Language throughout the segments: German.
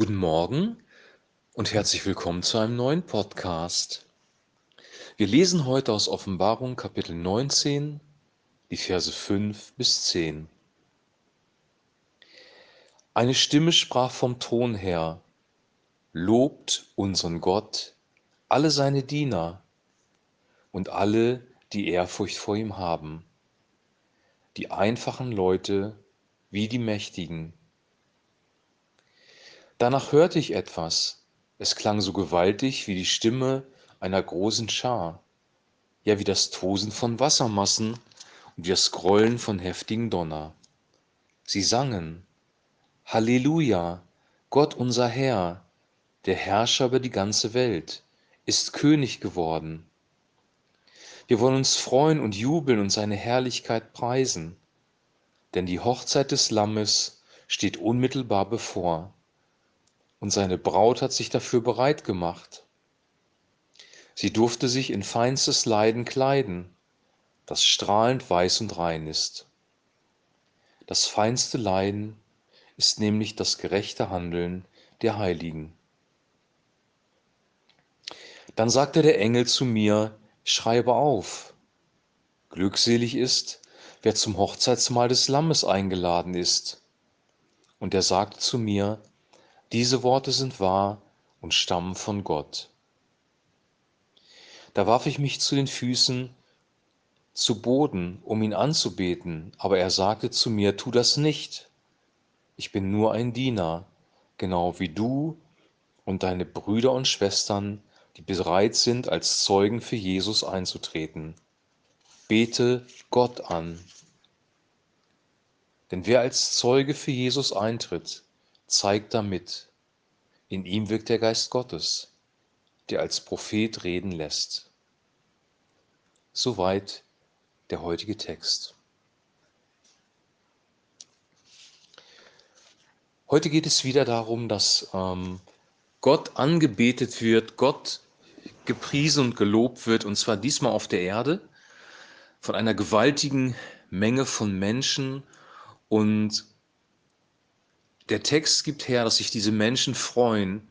Guten Morgen und herzlich willkommen zu einem neuen Podcast. Wir lesen heute aus Offenbarung Kapitel 19, die Verse 5 bis 10. Eine Stimme sprach vom Thron her, Lobt unseren Gott, alle seine Diener und alle, die Ehrfurcht vor ihm haben, die einfachen Leute wie die Mächtigen Danach hörte ich etwas, es klang so gewaltig wie die Stimme einer großen Schar, ja wie das Tosen von Wassermassen und wie das Grollen von heftigen Donner. Sie sangen, Halleluja, Gott unser Herr, der Herrscher über die ganze Welt, ist König geworden. Wir wollen uns freuen und jubeln und seine Herrlichkeit preisen, denn die Hochzeit des Lammes steht unmittelbar bevor und seine Braut hat sich dafür bereit gemacht. Sie durfte sich in feinstes Leiden kleiden, das strahlend weiß und rein ist. Das feinste Leiden ist nämlich das gerechte Handeln der Heiligen. Dann sagte der Engel zu mir, schreibe auf, glückselig ist, wer zum Hochzeitsmahl des Lammes eingeladen ist. Und er sagte zu mir, diese Worte sind wahr und stammen von Gott. Da warf ich mich zu den Füßen zu Boden, um ihn anzubeten, aber er sagte zu mir, tu das nicht. Ich bin nur ein Diener, genau wie du und deine Brüder und Schwestern, die bereit sind, als Zeugen für Jesus einzutreten. Bete Gott an. Denn wer als Zeuge für Jesus eintritt, zeigt damit. In ihm wirkt der Geist Gottes, der als Prophet reden lässt. Soweit der heutige Text. Heute geht es wieder darum, dass ähm, Gott angebetet wird, Gott gepriesen und gelobt wird, und zwar diesmal auf der Erde von einer gewaltigen Menge von Menschen und der Text gibt her, dass sich diese Menschen freuen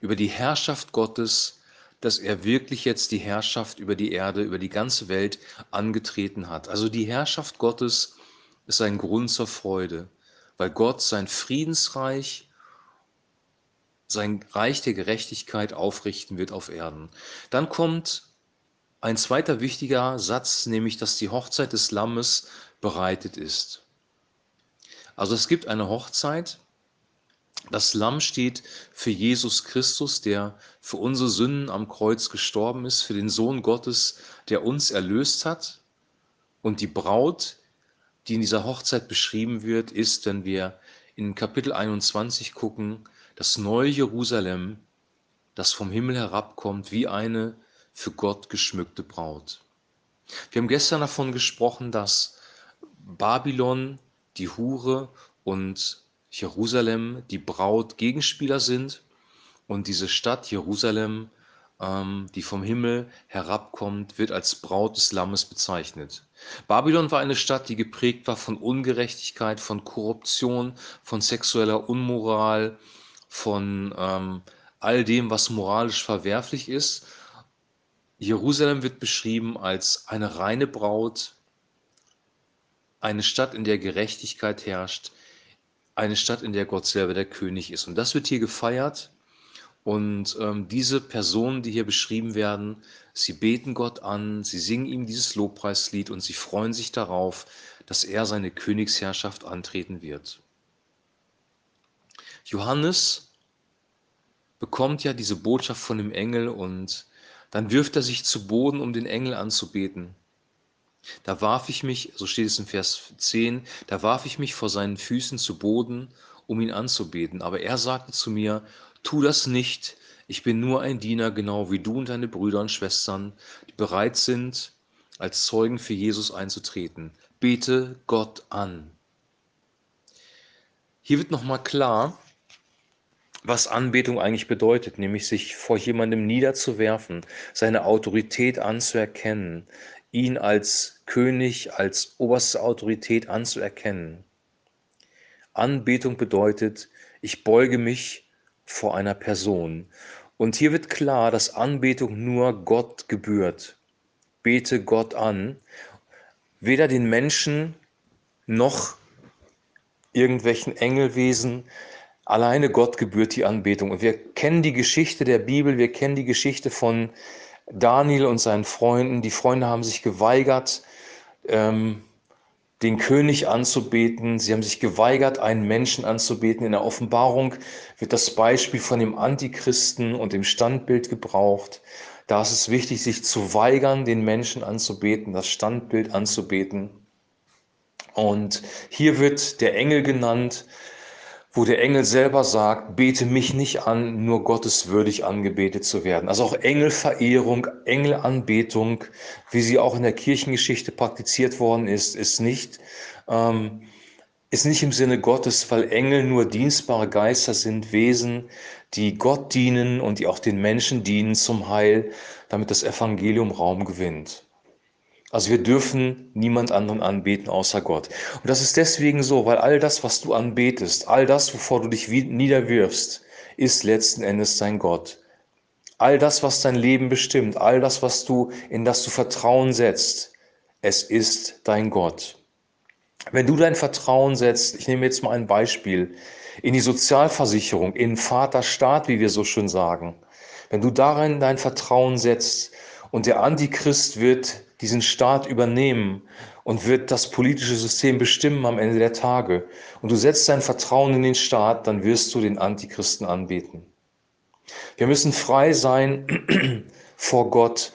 über die Herrschaft Gottes, dass er wirklich jetzt die Herrschaft über die Erde, über die ganze Welt angetreten hat. Also die Herrschaft Gottes ist ein Grund zur Freude, weil Gott sein Friedensreich, sein Reich der Gerechtigkeit aufrichten wird auf Erden. Dann kommt ein zweiter wichtiger Satz, nämlich dass die Hochzeit des Lammes bereitet ist. Also es gibt eine Hochzeit, das Lamm steht für Jesus Christus, der für unsere Sünden am Kreuz gestorben ist, für den Sohn Gottes, der uns erlöst hat. Und die Braut, die in dieser Hochzeit beschrieben wird, ist, wenn wir in Kapitel 21 gucken, das neue Jerusalem, das vom Himmel herabkommt, wie eine für Gott geschmückte Braut. Wir haben gestern davon gesprochen, dass Babylon, die Hure und Jerusalem die Braut Gegenspieler sind und diese Stadt Jerusalem, ähm, die vom Himmel herabkommt, wird als Braut des Lammes bezeichnet. Babylon war eine Stadt, die geprägt war von Ungerechtigkeit, von Korruption, von sexueller Unmoral, von ähm, all dem, was moralisch verwerflich ist. Jerusalem wird beschrieben als eine reine Braut, eine Stadt, in der Gerechtigkeit herrscht, eine Stadt, in der Gott selber der König ist. Und das wird hier gefeiert. Und ähm, diese Personen, die hier beschrieben werden, sie beten Gott an, sie singen ihm dieses Lobpreislied und sie freuen sich darauf, dass er seine Königsherrschaft antreten wird. Johannes bekommt ja diese Botschaft von dem Engel und dann wirft er sich zu Boden, um den Engel anzubeten. Da warf ich mich, so steht es in Vers 10, da warf ich mich vor seinen Füßen zu Boden, um ihn anzubeten. Aber er sagte zu mir, tu das nicht, ich bin nur ein Diener, genau wie du und deine Brüder und Schwestern, die bereit sind, als Zeugen für Jesus einzutreten. Bete Gott an. Hier wird nochmal klar, was Anbetung eigentlich bedeutet, nämlich sich vor jemandem niederzuwerfen, seine Autorität anzuerkennen, ihn als König, als oberste Autorität anzuerkennen. Anbetung bedeutet, ich beuge mich vor einer Person. Und hier wird klar, dass Anbetung nur Gott gebührt. Bete Gott an, weder den Menschen noch irgendwelchen Engelwesen. Alleine Gott gebührt die Anbetung. Und wir kennen die Geschichte der Bibel, wir kennen die Geschichte von Daniel und seinen Freunden. Die Freunde haben sich geweigert, ähm, den König anzubeten. Sie haben sich geweigert, einen Menschen anzubeten. In der Offenbarung wird das Beispiel von dem Antichristen und dem Standbild gebraucht. Da ist es wichtig, sich zu weigern, den Menschen anzubeten, das Standbild anzubeten. Und hier wird der Engel genannt, wo der Engel selber sagt, bete mich nicht an, nur Gottes würdig angebetet zu werden. Also auch Engelverehrung, Engelanbetung, wie sie auch in der Kirchengeschichte praktiziert worden ist, ist nicht, ähm, ist nicht im Sinne Gottes, weil Engel nur dienstbare Geister sind, Wesen, die Gott dienen und die auch den Menschen dienen zum Heil, damit das Evangelium Raum gewinnt. Also wir dürfen niemand anderen anbeten außer Gott. Und das ist deswegen so, weil all das, was du anbetest, all das, wovor du dich niederwirfst, ist letzten Endes dein Gott. All das, was dein Leben bestimmt, all das, was du in das du Vertrauen setzt, es ist dein Gott. Wenn du dein Vertrauen setzt, ich nehme jetzt mal ein Beispiel, in die Sozialversicherung, in Vaterstaat, wie wir so schön sagen, wenn du darin dein Vertrauen setzt und der Antichrist wird diesen Staat übernehmen und wird das politische System bestimmen am Ende der Tage. Und du setzt dein Vertrauen in den Staat, dann wirst du den Antichristen anbeten. Wir müssen frei sein vor Gott,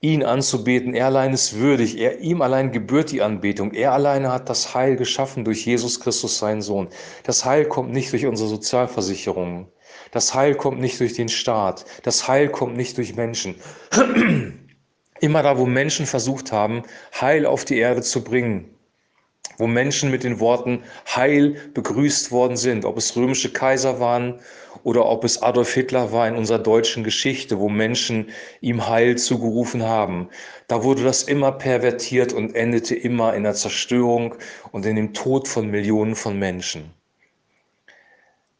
ihn anzubeten. Er allein ist würdig. Er, ihm allein gebührt die Anbetung. Er alleine hat das Heil geschaffen durch Jesus Christus, seinen Sohn. Das Heil kommt nicht durch unsere Sozialversicherungen. Das Heil kommt nicht durch den Staat. Das Heil kommt nicht durch Menschen. Immer da, wo Menschen versucht haben, Heil auf die Erde zu bringen, wo Menschen mit den Worten Heil begrüßt worden sind, ob es römische Kaiser waren oder ob es Adolf Hitler war in unserer deutschen Geschichte, wo Menschen ihm Heil zugerufen haben. Da wurde das immer pervertiert und endete immer in der Zerstörung und in dem Tod von Millionen von Menschen.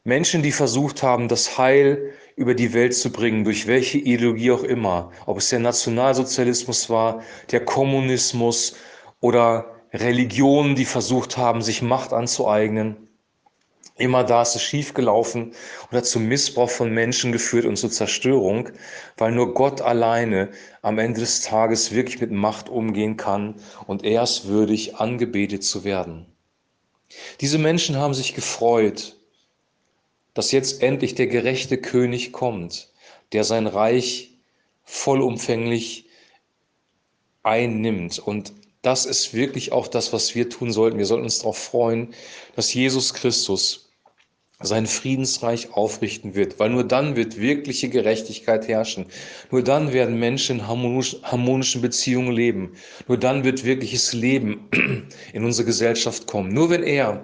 Menschen, die versucht haben, das Heil über die Welt zu bringen, durch welche Ideologie auch immer, ob es der Nationalsozialismus war, der Kommunismus oder Religionen, die versucht haben, sich Macht anzueignen. Immer da ist es schiefgelaufen und hat zum Missbrauch von Menschen geführt und zur Zerstörung, weil nur Gott alleine am Ende des Tages wirklich mit Macht umgehen kann und er ist würdig, angebetet zu werden. Diese Menschen haben sich gefreut, dass jetzt endlich der gerechte König kommt, der sein Reich vollumfänglich einnimmt. Und das ist wirklich auch das, was wir tun sollten. Wir sollten uns darauf freuen, dass Jesus Christus sein Friedensreich aufrichten wird, weil nur dann wird wirkliche Gerechtigkeit herrschen. Nur dann werden Menschen in harmonischen Beziehungen leben. Nur dann wird wirkliches Leben in unsere Gesellschaft kommen. Nur wenn er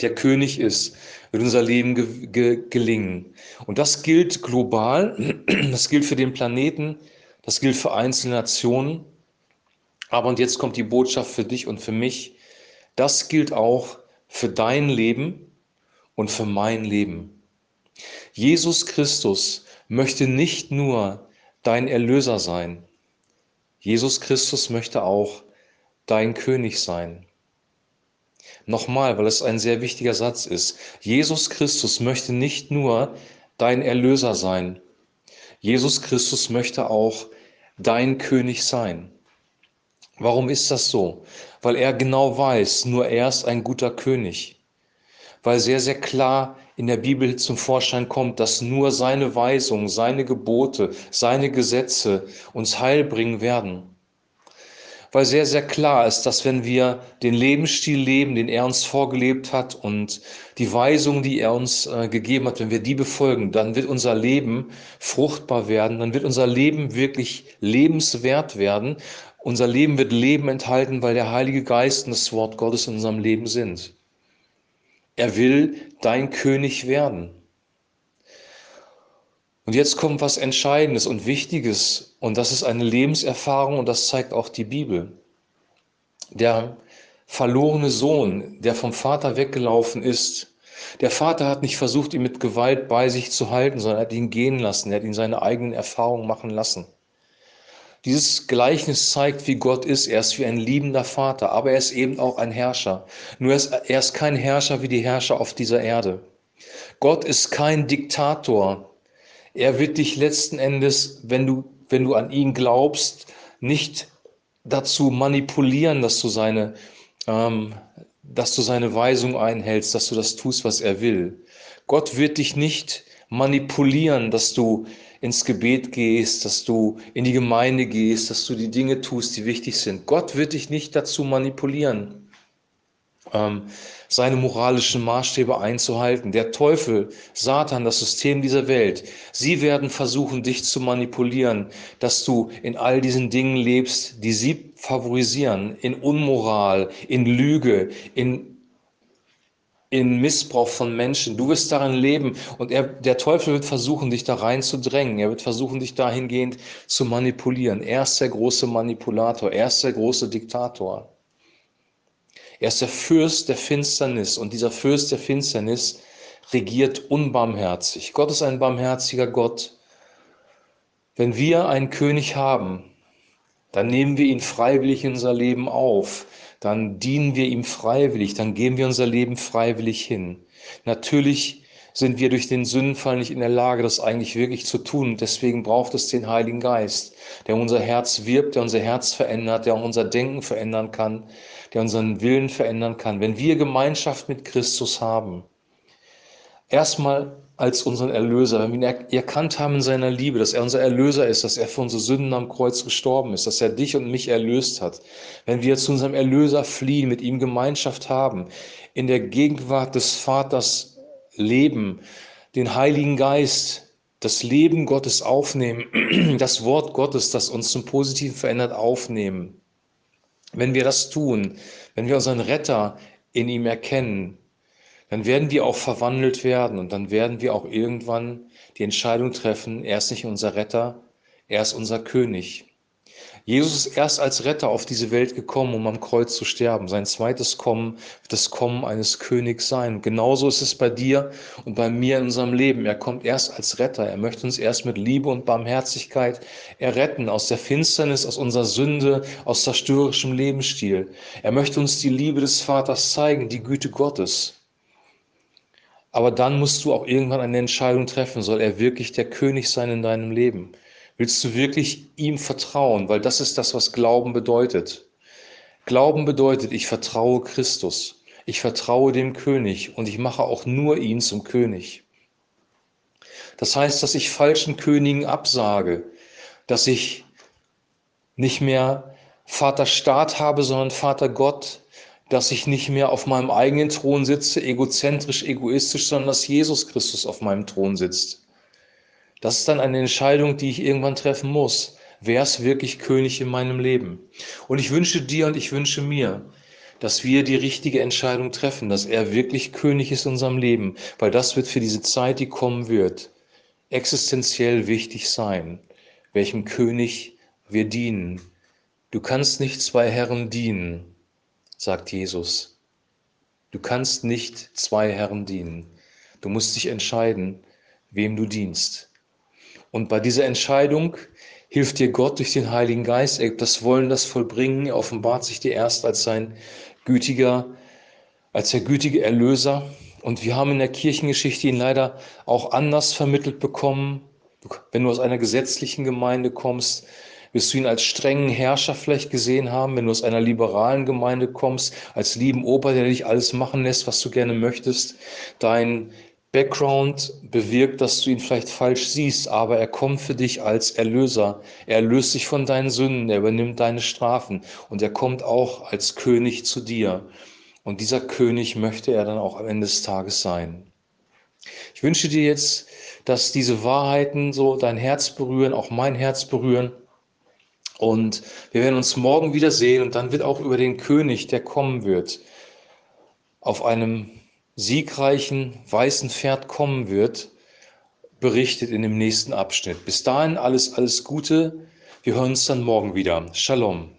der König ist, wird unser Leben ge ge gelingen. Und das gilt global, das gilt für den Planeten, das gilt für einzelne Nationen. Aber und jetzt kommt die Botschaft für dich und für mich. Das gilt auch für dein Leben und für mein Leben. Jesus Christus möchte nicht nur dein Erlöser sein. Jesus Christus möchte auch dein König sein. Nochmal, weil es ein sehr wichtiger Satz ist. Jesus Christus möchte nicht nur dein Erlöser sein. Jesus Christus möchte auch dein König sein. Warum ist das so? Weil er genau weiß, nur er ist ein guter König. Weil sehr, sehr klar in der Bibel zum Vorschein kommt, dass nur seine Weisungen, seine Gebote, seine Gesetze uns Heil bringen werden weil sehr, sehr klar ist, dass wenn wir den Lebensstil leben, den er uns vorgelebt hat und die Weisungen, die er uns äh, gegeben hat, wenn wir die befolgen, dann wird unser Leben fruchtbar werden, dann wird unser Leben wirklich lebenswert werden. Unser Leben wird Leben enthalten, weil der Heilige Geist und das Wort Gottes in unserem Leben sind. Er will dein König werden. Und jetzt kommt was Entscheidendes und Wichtiges und das ist eine Lebenserfahrung und das zeigt auch die Bibel. Der verlorene Sohn, der vom Vater weggelaufen ist, Der Vater hat nicht versucht, ihn mit Gewalt bei sich zu halten, sondern er hat ihn gehen lassen, er hat ihn seine eigenen Erfahrungen machen lassen. Dieses Gleichnis zeigt, wie Gott ist. Er ist wie ein liebender Vater, aber er ist eben auch ein Herrscher. Nur er ist, er ist kein Herrscher wie die Herrscher auf dieser Erde. Gott ist kein Diktator. Er wird dich letzten Endes, wenn du, wenn du an ihn glaubst, nicht dazu manipulieren, dass du seine, ähm, dass du seine Weisung einhältst, dass du das tust, was er will. Gott wird dich nicht manipulieren, dass du ins Gebet gehst, dass du in die Gemeinde gehst, dass du die Dinge tust, die wichtig sind. Gott wird dich nicht dazu manipulieren, ähm, seine moralischen Maßstäbe einzuhalten. Der Teufel, Satan, das System dieser Welt, sie werden versuchen, dich zu manipulieren, dass du in all diesen Dingen lebst, die sie favorisieren, in Unmoral, in Lüge, in in Missbrauch von Menschen. Du wirst darin leben und er, der Teufel wird versuchen, dich da rein zu drängen. Er wird versuchen, dich dahingehend zu manipulieren. Er ist der große Manipulator. Er ist der große Diktator. Er ist der Fürst der Finsternis und dieser Fürst der Finsternis regiert unbarmherzig. Gott ist ein barmherziger Gott. Wenn wir einen König haben, dann nehmen wir ihn freiwillig in unser Leben auf dann dienen wir ihm freiwillig, dann geben wir unser Leben freiwillig hin. Natürlich sind wir durch den Sündenfall nicht in der Lage, das eigentlich wirklich zu tun. Deswegen braucht es den Heiligen Geist, der unser Herz wirbt, der unser Herz verändert, der auch unser Denken verändern kann, der unseren Willen verändern kann. Wenn wir Gemeinschaft mit Christus haben, erstmal als unseren Erlöser, wenn wir ihn erkannt haben in seiner Liebe, dass er unser Erlöser ist, dass er für unsere Sünden am Kreuz gestorben ist, dass er dich und mich erlöst hat, wenn wir zu unserem Erlöser fliehen, mit ihm Gemeinschaft haben, in der Gegenwart des Vaters leben, den Heiligen Geist, das Leben Gottes aufnehmen, das Wort Gottes, das uns zum Positiven verändert, aufnehmen. Wenn wir das tun, wenn wir unseren Retter in ihm erkennen, dann werden wir auch verwandelt werden und dann werden wir auch irgendwann die Entscheidung treffen, er ist nicht unser Retter, er ist unser König. Jesus ist erst als Retter auf diese Welt gekommen, um am Kreuz zu sterben. Sein zweites Kommen wird das Kommen eines Königs sein. genauso ist es bei dir und bei mir in unserem Leben. Er kommt erst als Retter. Er möchte uns erst mit Liebe und Barmherzigkeit erretten aus der Finsternis, aus unserer Sünde, aus zerstörerischem Lebensstil. Er möchte uns die Liebe des Vaters zeigen, die Güte Gottes. Aber dann musst du auch irgendwann eine Entscheidung treffen. Soll er wirklich der König sein in deinem Leben? Willst du wirklich ihm vertrauen? Weil das ist das, was Glauben bedeutet. Glauben bedeutet, ich vertraue Christus. Ich vertraue dem König und ich mache auch nur ihn zum König. Das heißt, dass ich falschen Königen absage, dass ich nicht mehr Vater Staat habe, sondern Vater Gott, dass ich nicht mehr auf meinem eigenen Thron sitze, egozentrisch, egoistisch, sondern dass Jesus Christus auf meinem Thron sitzt. Das ist dann eine Entscheidung, die ich irgendwann treffen muss. Wer ist wirklich König in meinem Leben? Und ich wünsche dir und ich wünsche mir, dass wir die richtige Entscheidung treffen, dass er wirklich König ist in unserem Leben, weil das wird für diese Zeit, die kommen wird, existenziell wichtig sein, welchem König wir dienen. Du kannst nicht zwei Herren dienen sagt Jesus. Du kannst nicht zwei Herren dienen. Du musst dich entscheiden, wem du dienst. Und bei dieser Entscheidung hilft dir Gott durch den Heiligen Geist. Er gibt das Wollen, das Vollbringen. Er offenbart sich dir erst als sein gütiger, als der gütige Erlöser. Und wir haben in der Kirchengeschichte ihn leider auch anders vermittelt bekommen. Wenn du aus einer gesetzlichen Gemeinde kommst, wirst du ihn als strengen Herrscher vielleicht gesehen haben, wenn du aus einer liberalen Gemeinde kommst, als lieben Opa, der dich alles machen lässt, was du gerne möchtest. Dein Background bewirkt, dass du ihn vielleicht falsch siehst, aber er kommt für dich als Erlöser. Er löst dich von deinen Sünden, er übernimmt deine Strafen und er kommt auch als König zu dir. Und dieser König möchte er dann auch am Ende des Tages sein. Ich wünsche dir jetzt, dass diese Wahrheiten so dein Herz berühren, auch mein Herz berühren und wir werden uns morgen wieder sehen und dann wird auch über den König, der kommen wird, auf einem siegreichen weißen Pferd kommen wird, berichtet in dem nächsten Abschnitt. Bis dahin alles, alles Gute. Wir hören uns dann morgen wieder. Shalom.